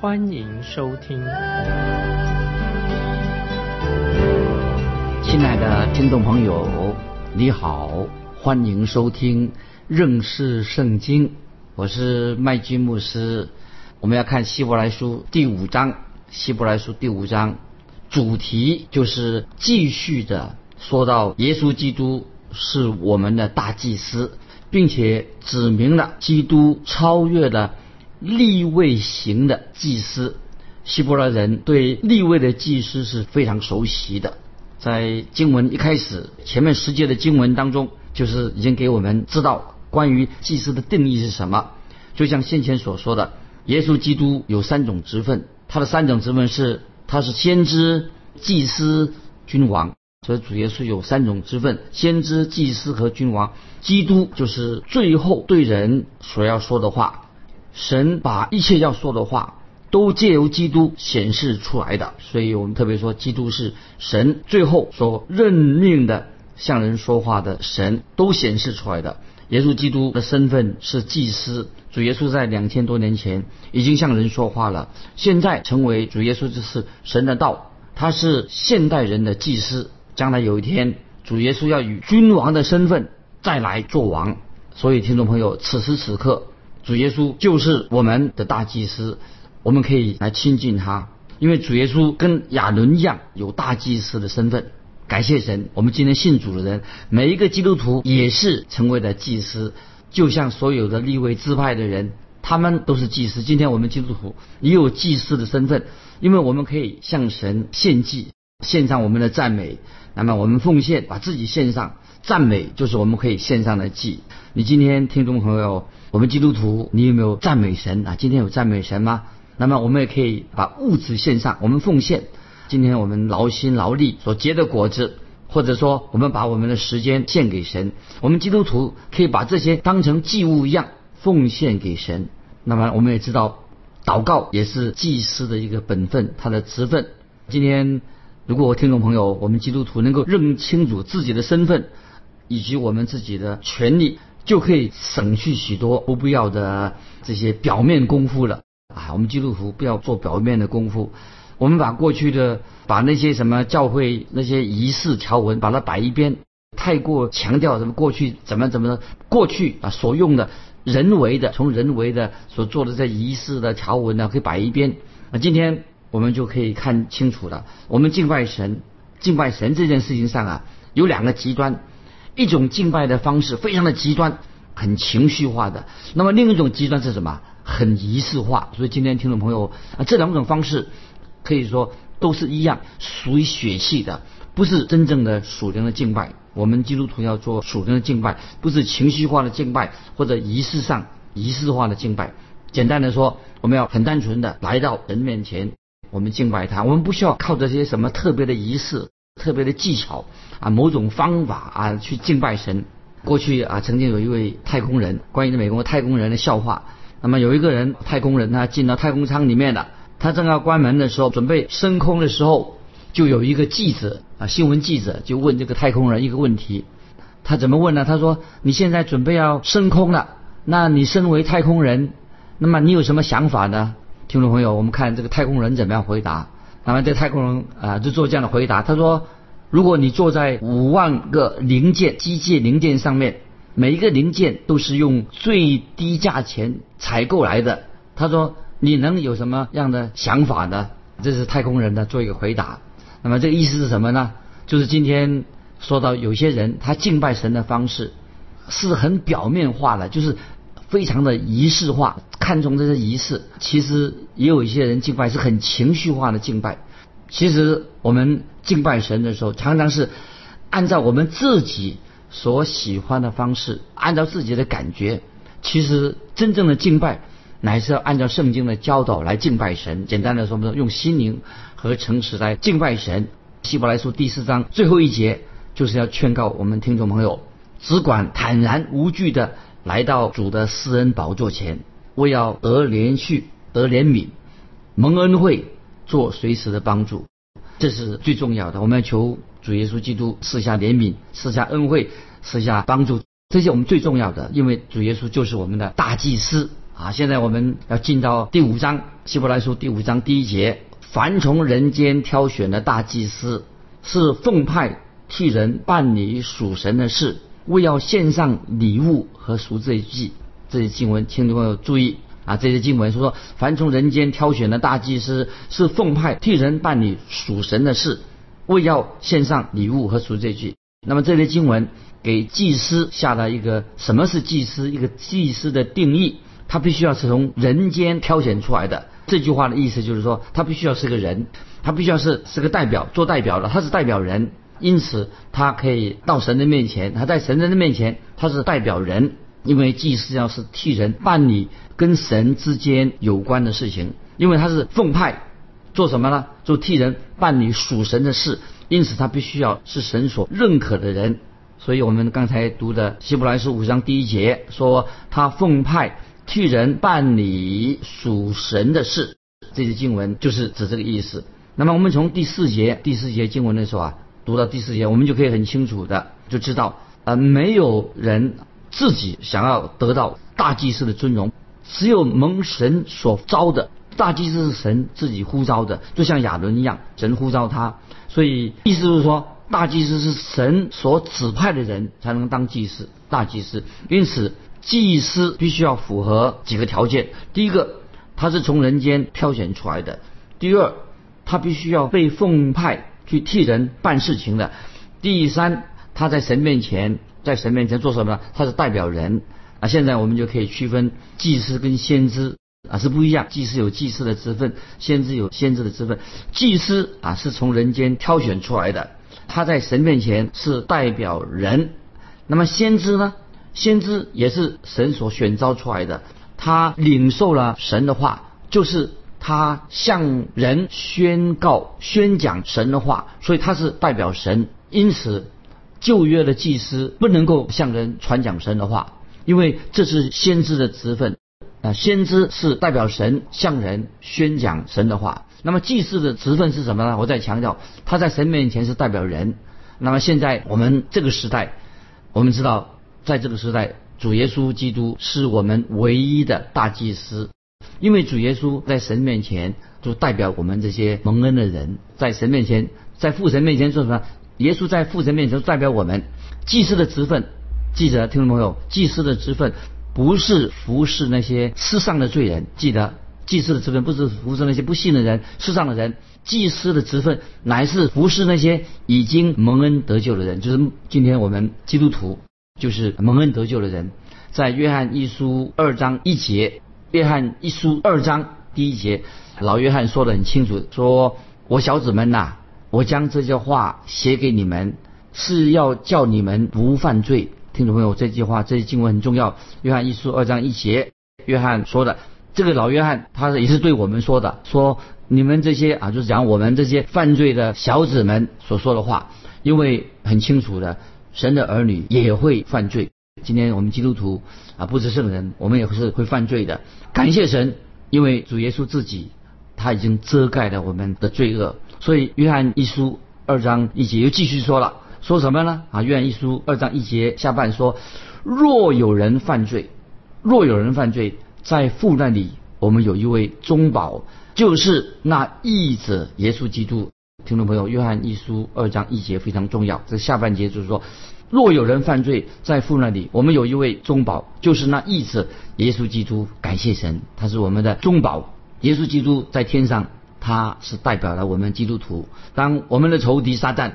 欢迎收听。亲爱的听众朋友，你好，欢迎收听认识圣经。我是麦基牧师，我们要看希伯来书第五章。希伯来书第五章主题就是继续的说到耶稣基督是我们的大祭司，并且指明了基督超越了立位型的祭司。希伯来人对立位的祭司是非常熟悉的，在经文一开始前面十节的经文当中，就是已经给我们知道。关于祭司的定义是什么？就像先前所说的，耶稣基督有三种职分，他的三种职分是：他是先知、祭司、君王。所以主耶稣有三种职分：先知、祭司和君王。基督就是最后对人所要说的话。神把一切要说的话都借由基督显示出来的。所以我们特别说，基督是神最后所任命的向人说话的神，都显示出来的。耶稣基督的身份是祭司，主耶稣在两千多年前已经向人说话了。现在成为主耶稣就是神的道，他是现代人的祭司。将来有一天，主耶稣要以君王的身份再来做王。所以，听众朋友，此时此刻，主耶稣就是我们的大祭司，我们可以来亲近他，因为主耶稣跟亚伦一样有大祭司的身份。感谢神，我们今天信主的人，每一个基督徒也是成为了祭司，就像所有的立位支派的人，他们都是祭司。今天我们基督徒也有祭司的身份，因为我们可以向神献祭，献上我们的赞美。那么我们奉献，把自己献上，赞美就是我们可以献上的祭。你今天听众朋友，我们基督徒，你有没有赞美神啊？今天有赞美神吗？那么我们也可以把物质献上，我们奉献。今天我们劳心劳力所结的果子，或者说我们把我们的时间献给神，我们基督徒可以把这些当成祭物一样奉献给神。那么我们也知道，祷告也是祭司的一个本分，他的职分。今天如果听众朋友，我们基督徒能够认清楚自己的身份以及我们自己的权利，就可以省去许多不必要的这些表面功夫了啊！我们基督徒不要做表面的功夫。我们把过去的、把那些什么教会那些仪式条文，把它摆一边，太过强调什么过去怎么怎么过去啊所用的人为的，从人为的所做的这仪式的条文呢，可以摆一边。那今天我们就可以看清楚了。我们敬拜神，敬拜神这件事情上啊，有两个极端，一种敬拜的方式非常的极端，很情绪化的；那么另一种极端是什么？很仪式化。所以今天听众朋友啊，这两种方式。可以说都是一样，属于血气的，不是真正的属灵的敬拜。我们基督徒要做属灵的敬拜，不是情绪化的敬拜或者仪式上仪式化的敬拜。简单的说，我们要很单纯的来到人面前，我们敬拜他。我们不需要靠这些什么特别的仪式、特别的技巧啊，某种方法啊去敬拜神。过去啊，曾经有一位太空人，关于美国太空人的笑话。那么有一个人，太空人他进到太空舱里面了。他正要关门的时候，准备升空的时候，就有一个记者啊，新闻记者就问这个太空人一个问题。他怎么问呢？他说：“你现在准备要升空了，那你身为太空人，那么你有什么想法呢？”听众朋友，我们看这个太空人怎么样回答。那么这太空人啊，就做这样的回答。他说：“如果你坐在五万个零件、机械零件上面，每一个零件都是用最低价钱采购来的。”他说。你能有什么样的想法呢？这是太空人的做一个回答。那么这个意思是什么呢？就是今天说到有些人他敬拜神的方式是很表面化的，就是非常的仪式化，看重这些仪式。其实也有一些人敬拜是很情绪化的敬拜。其实我们敬拜神的时候，常常是按照我们自己所喜欢的方式，按照自己的感觉。其实真正的敬拜。乃是要按照圣经的教导来敬拜神。简单的说，我们说用心灵和诚实来敬拜神。希伯来书第四章最后一节就是要劝告我们听众朋友，只管坦然无惧的来到主的施恩宝座前，为要得连续得怜悯，蒙恩惠，做随时的帮助。这是最重要的。我们要求主耶稣基督赐下怜悯，赐下恩惠，赐下帮助。这些我们最重要的，因为主耶稣就是我们的大祭司啊。现在我们要进到第五章，希伯来书第五章第一节。凡从人间挑选的大祭司，是奉派替人办理属神的事，为要献上礼物和赎罪祭。这些经文，听众朋友注意啊！这些经文说，凡从人间挑选的大祭司，是奉派替人办理属神的事，为要献上礼物和赎罪祭。那么这些经文给祭司下了一个什么是祭司？一个祭司的定义，他必须要是从人间挑选出来的。这句话的意思就是说，他必须要是个人，他必须要是是个代表，做代表的，他是代表人，因此他可以到神的面前，他在神人的面前他是代表人，因为祭司要是替人办理跟神之间有关的事情，因为他是奉派做什么呢？就替人办理属神的事，因此他必须要是神所认可的人。所以我们刚才读的希伯来书五章第一节说，他奉派。替人办理属神的事，这些经文就是指这个意思。那么我们从第四节第四节经文的时候啊，读到第四节，我们就可以很清楚的就知道，呃，没有人自己想要得到大祭司的尊荣，只有蒙神所招的大祭司是神自己呼召的，就像亚伦一样，神呼召他。所以意思就是说，大祭司是神所指派的人才能当祭司，大祭司。因此。祭司必须要符合几个条件：第一个，他是从人间挑选出来的；第二，他必须要被奉派去替人办事情的；第三，他在神面前，在神面前做什么呢？他是代表人啊。现在我们就可以区分祭司跟先知啊是不一样，祭司有祭司的职分，先知有先知的职分。祭司啊是从人间挑选出来的，他在神面前是代表人。那么先知呢？先知也是神所选召出来的，他领受了神的话，就是他向人宣告、宣讲神的话，所以他是代表神。因此，旧约的祭司不能够向人传讲神的话，因为这是先知的职分。啊，先知是代表神向人宣讲神的话。那么祭司的职分是什么呢？我再强调，他在神面前是代表人。那么现在我们这个时代，我们知道。在这个时代，主耶稣基督是我们唯一的大祭司，因为主耶稣在神面前就代表我们这些蒙恩的人，在神面前，在父神面前做什么？耶稣在父神面前代表我们祭司的职分。记得听众朋友，祭司的职分不是服侍那些世上的罪人，记得祭司的职分不是服侍那些不信的人、世上的人，祭司的职分乃是服侍那些已经蒙恩得救的人，就是今天我们基督徒。就是蒙恩得救的人，在约翰一书二章一节，约翰一书二章第一节，老约翰说的很清楚，说我小子们呐，我将这些话写给你们，是要叫你们不犯罪。听众朋友，这句话这些经文很重要。约翰一书二章一节，约翰说的，这个老约翰他也是对我们说的，说你们这些啊，就是讲我们这些犯罪的小子们所说的话，因为很清楚的。神的儿女也会犯罪。今天我们基督徒啊，不是圣人，我们也是会犯罪的。感谢神，因为主耶稣自己他已经遮盖了我们的罪恶。所以约翰一书二章一节又继续说了，说什么呢？啊，约翰一书二章一节下半说：若有人犯罪，若有人犯罪，在父那里，我们有一位中保，就是那义者耶稣基督。听众朋友，约翰一书二章一节非常重要。这下半节就是说，若有人犯罪，在父那里，我们有一位中保，就是那义子耶稣基督。感谢神，他是我们的中保。耶稣基督在天上，他是代表了我们基督徒。当我们的仇敌撒旦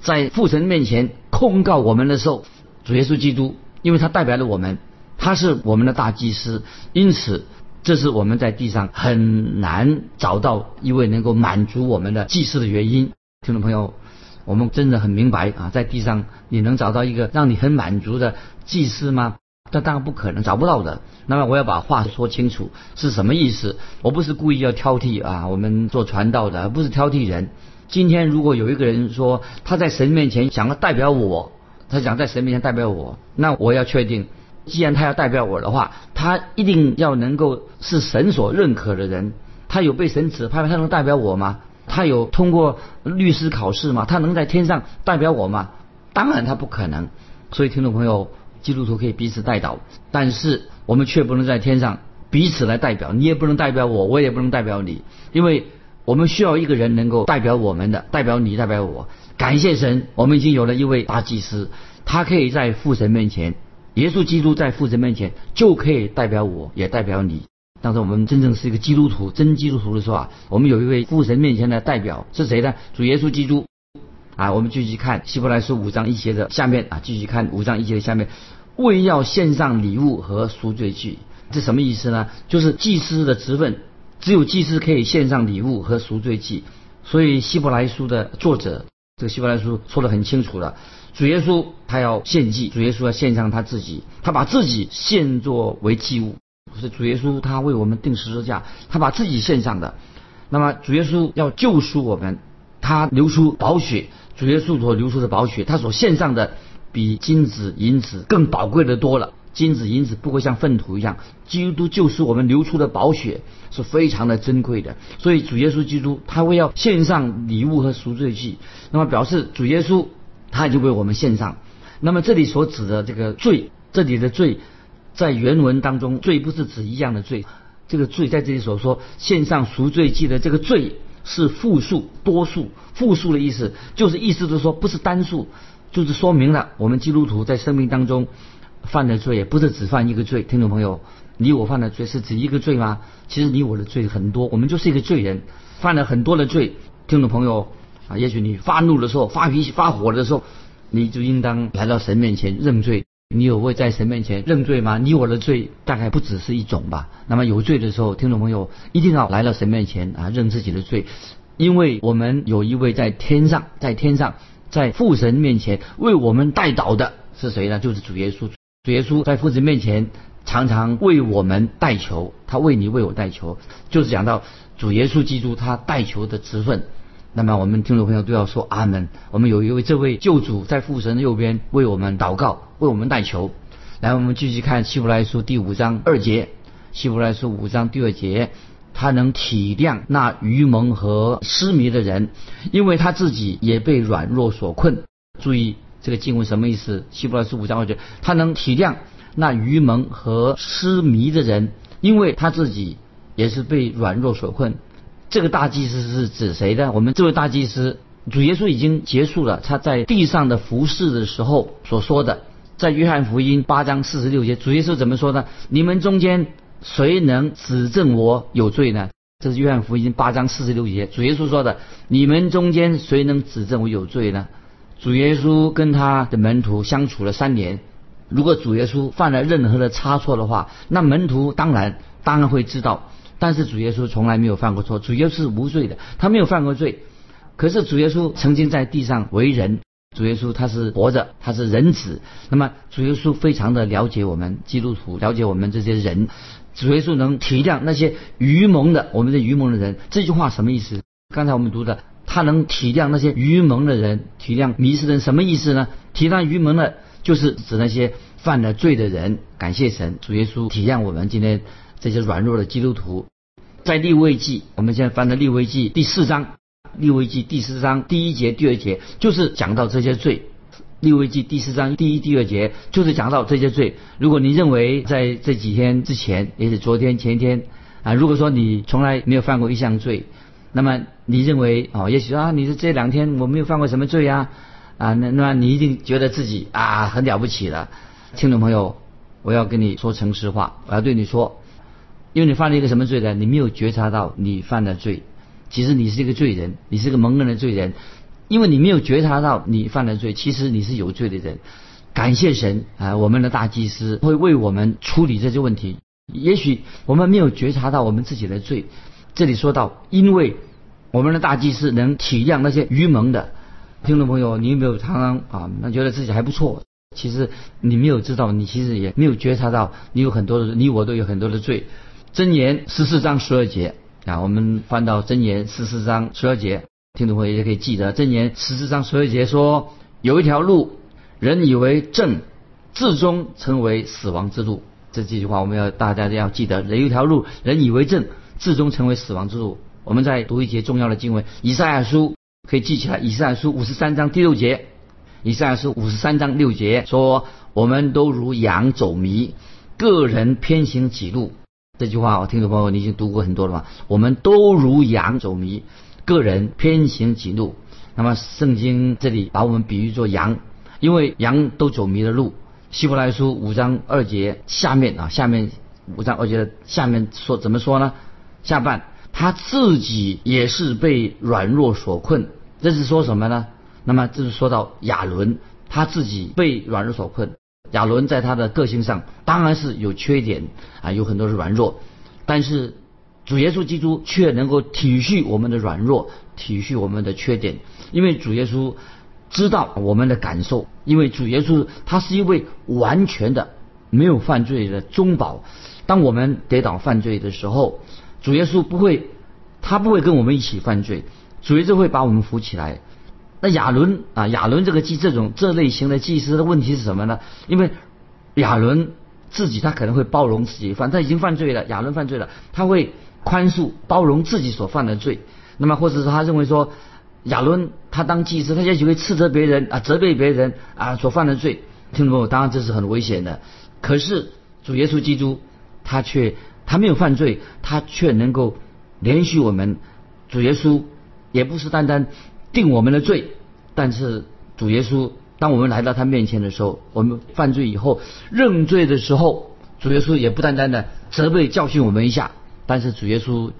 在父神面前控告我们的时候，主耶稣基督，因为他代表了我们，他是我们的大祭司，因此。这是我们在地上很难找到一位能够满足我们的祭祀的原因。听众朋友，我们真的很明白啊，在地上你能找到一个让你很满足的祭祀吗？这当然不可能，找不到的。那么我要把话说清楚是什么意思？我不是故意要挑剔啊，我们做传道的不是挑剔人。今天如果有一个人说他在神面前想要代表我，他想在神面前代表我，那我要确定，既然他要代表我的话，他一定要能够是神所认可的人。他有被神指派，他能代表我吗？他有通过律师考试吗？他能在天上代表我吗？当然他不可能。所以听众朋友。基督徒可以彼此代祷，但是我们却不能在天上彼此来代表。你也不能代表我，我也不能代表你，因为我们需要一个人能够代表我们的，代表你，代表我。感谢神，我们已经有了一位大祭司，他可以在父神面前，耶稣基督在父神面前就可以代表我，也代表你。当时我们真正是一个基督徒，真基督徒的时候啊，我们有一位父神面前的代表是谁呢？主耶稣基督。啊，我们继续看希伯来书五章一节的下面啊，继续看五章一节的下面。为要献上礼物和赎罪祭，这什么意思呢？就是祭司的职分，只有祭司可以献上礼物和赎罪祭。所以希伯来书的作者，这个希伯来书说的很清楚了：主耶稣他要献祭，主耶稣要献上他自己，他把自己献作为祭物。是主耶稣他为我们定十字架，他把自己献上的。那么主耶稣要救赎我们，他流出宝血，主耶稣所流出的宝血，他所献上的。比金子银子更宝贵的多了。金子银子不会像粪土一样，基督就是我们流出的宝血，是非常的珍贵的。所以主耶稣基督他会要献上礼物和赎罪祭，那么表示主耶稣他已经为我们献上。那么这里所指的这个罪，这里的罪在原文当中，罪不是指一样的罪，这个罪在这里所说献上赎罪祭的这个罪是复数多数，复数的意思就是意思就是说不是单数。就是说明了，我们基督徒在生命当中犯的罪，不是只犯一个罪。听众朋友，你我犯的罪是指一个罪吗？其实你我的罪很多，我们就是一个罪人，犯了很多的罪。听众朋友啊，也许你发怒的时候、发脾气、发火的时候，你就应当来到神面前认罪。你有会在神面前认罪吗？你我的罪大概不只是一种吧。那么有罪的时候，听众朋友一定要来到神面前啊，认自己的罪，因为我们有一位在天上，在天上。在父神面前为我们代祷的是谁呢？就是主耶稣。主耶稣在父神面前常常为我们代求，他为你为我代求，就是讲到主耶稣基督他代求的职分。那么我们听众朋友都要说阿门。我们有一位这位救主在父神的右边为我们祷告，为我们代求。来，我们继续看希伯来书第五章二节。希伯来书五章第二节。他能体谅那愚蒙和失迷的人，因为他自己也被软弱所困。注意这个经文什么意思？希伯来书五章二节，他能体谅那愚蒙和失迷的人，因为他自己也是被软弱所困。这个大祭司是指谁呢？我们这位大祭司，主耶稣已经结束了他在地上的服侍的时候所说的，在约翰福音八章四十六节，主耶稣怎么说呢？你们中间。谁能指证我有罪呢？这是约翰福音八章四十六节，主耶稣说的。你们中间谁能指证我有罪呢？主耶稣跟他的门徒相处了三年，如果主耶稣犯了任何的差错的话，那门徒当然当然会知道。但是主耶稣从来没有犯过错，主耶稣是无罪的，他没有犯过罪。可是主耶稣曾经在地上为人，主耶稣他是活着，他是人子。那么主耶稣非常的了解我们基督徒，了解我们这些人。主耶稣能体谅那些愚蒙的，我们的愚蒙的人。这句话什么意思？刚才我们读的，他能体谅那些愚蒙的人，体谅迷失人，什么意思呢？体谅愚蒙的，就是指那些犯了罪的人。感谢神，主耶稣体谅我们今天这些软弱的基督徒。在立位记，我们现在翻的立位记第四章，立位记第四章第一节、第二节，就是讲到这些罪。利未记第四章第一、第二节就是讲到这些罪。如果你认为在这几天之前，也是昨天、前天啊，如果说你从来没有犯过一项罪，那么你认为哦，也许啊，你是这两天我没有犯过什么罪呀啊，那那你一定觉得自己啊很了不起了。听众朋友，我要跟你说诚实话，我要对你说，因为你犯了一个什么罪呢？你没有觉察到你犯了罪，其实你是一个罪人，你是个蒙恩的罪人。因为你没有觉察到你犯了罪，其实你是有罪的人。感谢神啊，我们的大祭司会为我们处理这些问题。也许我们没有觉察到我们自己的罪。这里说到，因为我们的大祭司能体谅那些愚蒙的听众朋友，你有没有常常啊，那觉得自己还不错，其实你没有知道，你其实也没有觉察到，你有很多的，你我都有很多的罪。箴言十四章十二节啊，我们翻到箴言十四章十二节，听众朋友也可以记得，箴言十四章十二节说，有一条路，人以为正，至终成为死亡之路。这几句话我们要大家都要记得，有一条路，人以为正，最终成为死亡之路。我们再读一节重要的经文，以赛亚书可以记起来，以赛亚书五十三章第六节。以赛亚书五十三章六节说：“我们都如羊走迷，个人偏行己路。”这句话，我听众朋友你已经读过很多了吧？我们都如羊走迷，个人偏行己路。那么圣经这里把我们比喻作羊，因为羊都走迷了路。希伯来书五章二节下面啊，下面五章二节的下面说怎么说呢？下半他自己也是被软弱所困，这是说什么呢？那么这是说到亚伦他自己被软弱所困。亚伦在他的个性上当然是有缺点啊，有很多是软弱，但是主耶稣基督却能够体恤我们的软弱，体恤我们的缺点，因为主耶稣知道我们的感受，因为主耶稣他是一位完全的没有犯罪的中保。当我们跌倒犯罪的时候，主耶稣不会，他不会跟我们一起犯罪，主耶稣会把我们扶起来。那亚伦啊，亚伦这个祭这种这类型的祭司的问题是什么呢？因为亚伦自己他可能会包容自己犯，他已经犯罪了，亚伦犯罪了，他会宽恕包容自己所犯的罪。那么或者说他认为说亚伦他当祭司，他也许会斥责别人啊，责备别人啊所犯的罪。听众朋友，当然这是很危险的。可是主耶稣基督他却他没有犯罪，他却能够连续我们。主耶稣也不是单单。定我们的罪，但是主耶稣，当我们来到他面前的时候，我们犯罪以后认罪的时候，主耶稣也不单单的责备教训我们一下，但是主耶稣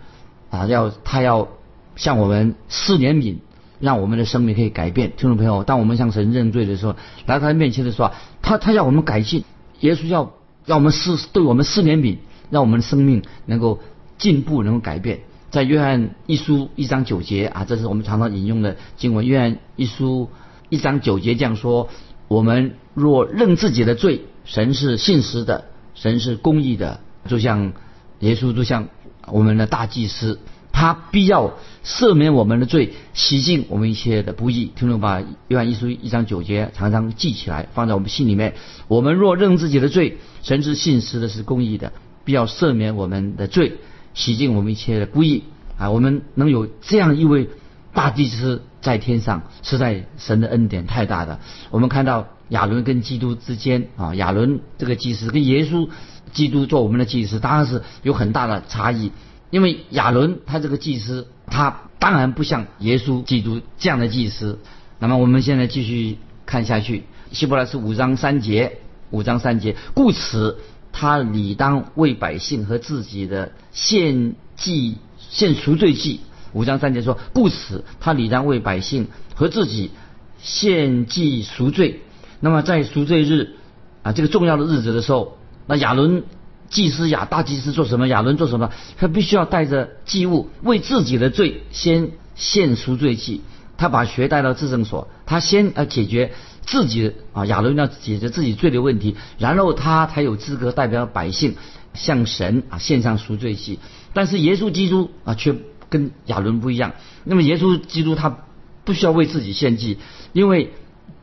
啊，要他要向我们施怜悯，让我们的生命可以改变。听众朋友，当我们向神认罪的时候，来到他面前的时候，他他要我们改进，耶稣要让我们施对我们施怜悯，让我们的生命能够进步，能够改变。在约翰一书一章九节啊，这是我们常常引用的经文。约翰一书一章九节这样说：我们若认自己的罪，神是信实的，神是公义的，就像耶稣，就像我们的大祭司，他必要赦免我们的罪，洗净我们一切的不义。听众把约翰一书一章九节常常记起来，放在我们心里面。我们若认自己的罪，神是信实的，是公义的，必要赦免我们的罪。洗净我们一切的不义啊！我们能有这样一位大祭司在天上，实在神的恩典太大了。我们看到亚伦跟基督之间啊，亚伦这个祭司跟耶稣基督做我们的祭司，当然是有很大的差异。因为亚伦他这个祭司，他当然不像耶稣基督这样的祭司。那么我们现在继续看下去，希伯来是五章三节，五章三节，故此。他理当为百姓和自己的献祭献赎罪祭。五章三节说，故此他理当为百姓和自己献祭赎罪。那么在赎罪日啊，这个重要的日子的时候，那亚伦祭司亚大祭司做什么？亚伦做什么？他必须要带着祭物为自己的罪先献赎罪祭。他把血带到至圣所，他先要解决。自己啊，亚伦要解决自己罪的问题，然后他才有资格代表百姓向神啊献上赎罪祭。但是耶稣基督啊却跟亚伦不一样。那么耶稣基督他不需要为自己献祭，因为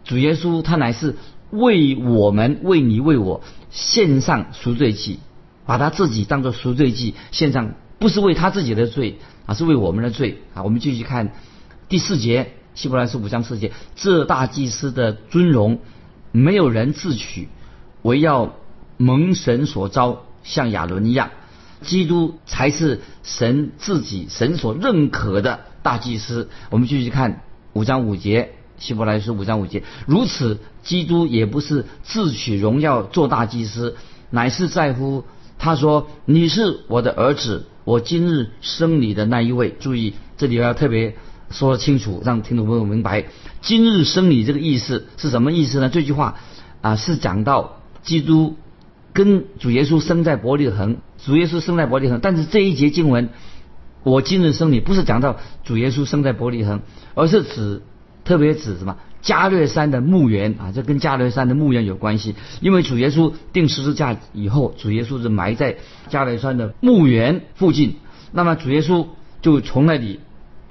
主耶稣他乃是为我们、为你、为我献上赎罪祭，把他自己当做赎罪祭献上，不是为他自己的罪啊，是为我们的罪啊。我们继续看第四节。希伯来书五章四节，这大祭司的尊荣，没有人自取，唯要蒙神所招，像亚伦一样，基督才是神自己神所认可的大祭司。我们继续看五章五节，希伯来书五章五节，如此，基督也不是自取荣耀做大祭司，乃是在乎他说：“你是我的儿子，我今日生你的那一位。”注意，这里要特别。说清楚，让听众朋友明白，今日生你这个意思是什么意思呢？这句话啊，是讲到基督跟主耶稣生在伯利恒，主耶稣生在伯利恒。但是这一节经文，我今日生你，不是讲到主耶稣生在伯利恒，而是指特别指什么？加略山的墓园啊，这跟加略山的墓园有关系。因为主耶稣定十字架以后，主耶稣是埋在加略山的墓园附近。那么主耶稣就从那里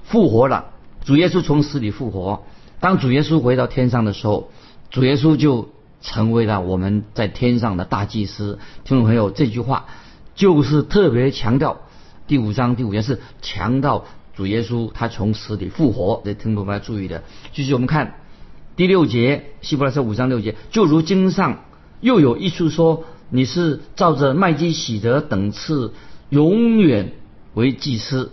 复活了。主耶稣从死里复活。当主耶稣回到天上的时候，主耶稣就成为了我们在天上的大祭司。听众朋友，这句话就是特别强调第五章第五节是强调主耶稣他从死里复活。这听众朋友注意的。继续我们看。第六节，希伯来书五章六节，就如经上又有一处说，你是照着麦基喜德等次永远为祭司。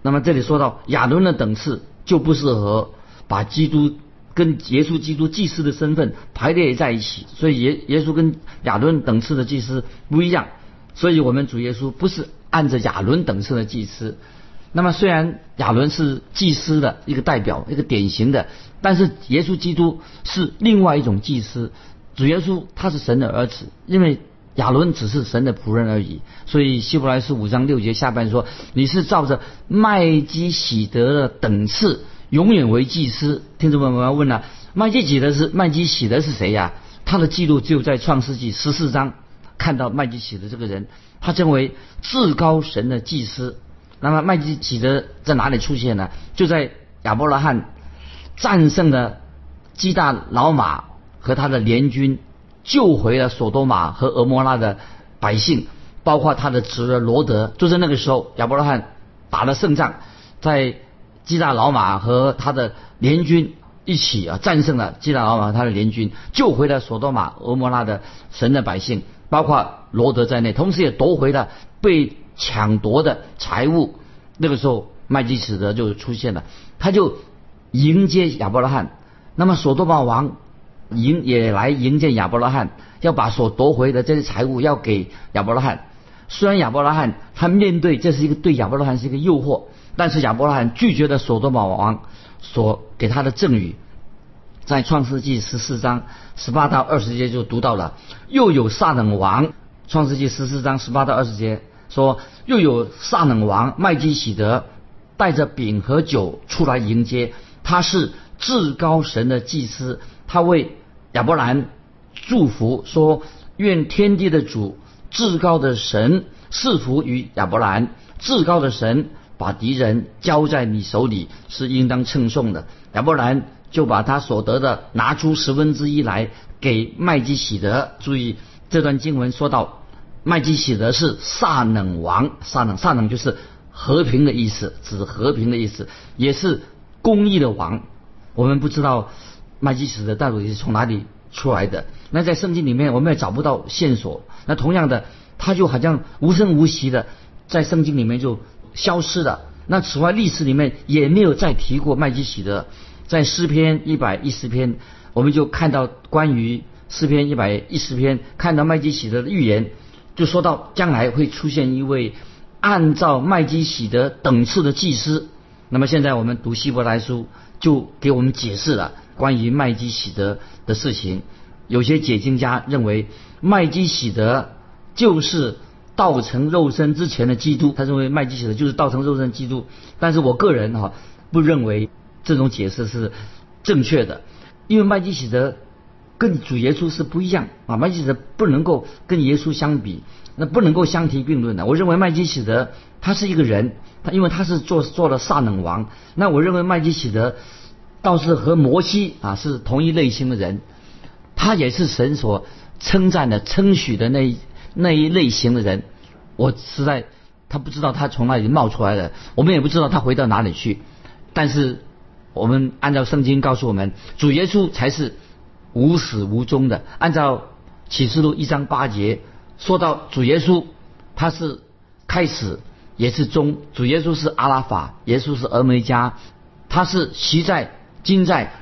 那么这里说到亚伦的等次，就不适合把基督跟耶稣基督祭司的身份排列在一起。所以耶耶稣跟亚伦等次的祭司不一样。所以我们主耶稣不是按着亚伦等次的祭司。那么虽然亚伦是祭司的一个代表，一个典型的，但是耶稣基督是另外一种祭司。主耶稣他是神的儿子，因为亚伦只是神的仆人而已。所以希伯来书五章六节下半说：“你是照着麦基喜德的等次，永远为祭司。”听众朋友们要问了：麦基喜德是麦基喜德是谁呀？他的记录只有在创世纪十四章看到麦基喜德这个人，他成为至高神的祭司。那么麦基喜德在哪里出现呢？就在亚伯拉罕战胜了基大老马和他的联军，救回了索多玛和俄摩拉的百姓，包括他的侄儿罗德。就在那个时候，亚伯拉罕打了胜仗，在基大老马和他的联军一起啊战胜了基大老马和他的联军，救回了索多玛、俄摩拉的神的百姓，包括罗德在内，同时也夺回了被。抢夺的财物，那个时候麦基洗德就出现了，他就迎接亚伯拉罕。那么索多玛王迎也来迎接亚伯拉罕，要把所夺回的这些财物要给亚伯拉罕。虽然亚伯拉罕他面对这是一个对亚伯拉罕是一个诱惑，但是亚伯拉罕拒绝了索多玛王所给他的赠与。在创世纪十四章十八到二十节就读到了，又有撒冷王。创世纪十四章十八到二十节。说又有撒冷王麦基喜德带着饼和酒出来迎接，他是至高神的祭司，他为亚伯兰祝福说：愿天地的主至高的神赐福于亚伯兰，至高的神把敌人交在你手里是应当称颂的。亚伯兰就把他所得的拿出十分之一来给麦基喜德。注意这段经文说到。麦基喜德是萨冷王，萨冷萨冷就是和平的意思，指和平的意思，也是公义的王。我们不知道麦基喜德到底是从哪里出来的。那在圣经里面我们也找不到线索。那同样的，他就好像无声无息的在圣经里面就消失了。那此外历史里面也没有再提过麦基喜德。在诗篇一百一十篇，我们就看到关于诗篇一百一十篇看到麦基喜德的预言。就说到将来会出现一位按照麦基喜德等次的祭司，那么现在我们读希伯来书就给我们解释了关于麦基喜德的事情。有些解经家认为麦基喜德就是道成肉身之前的基督，他认为麦基喜德就是道成肉身基督。但是我个人哈不认为这种解释是正确的，因为麦基喜德。跟主耶稣是不一样啊，麦基洗德不能够跟耶稣相比，那不能够相提并论的。我认为麦基洗德他是一个人，他因为他是做做了撒冷王，那我认为麦基洗德倒是和摩西啊是同一类型的人，他也是神所称赞的称许的那那一类型的人。我实在他不知道他从哪里冒出来的，我们也不知道他回到哪里去，但是我们按照圣经告诉我们，主耶稣才是。无始无终的，按照启示录一章八节说到主耶稣，他是开始也是终，主耶稣是阿拉法，耶稣是俄梅加，他是昔在今在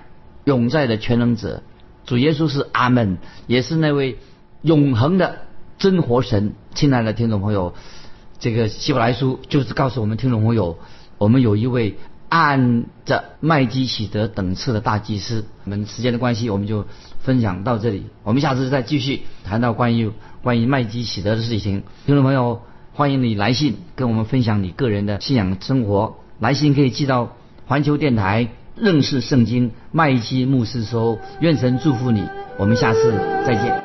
永在的全能者，主耶稣是阿门，也是那位永恒的真活神。亲爱的听众朋友，这个希伯来书就是告诉我们听众朋友，我们有一位。按着麦基喜德等次的大祭司，我们时间的关系，我们就分享到这里。我们下次再继续谈到关于关于麦基喜德的事情。听众朋友，欢迎你来信跟我们分享你个人的信仰生活。来信可以寄到环球电台认识圣经麦基牧师说：“愿神祝福你，我们下次再见。”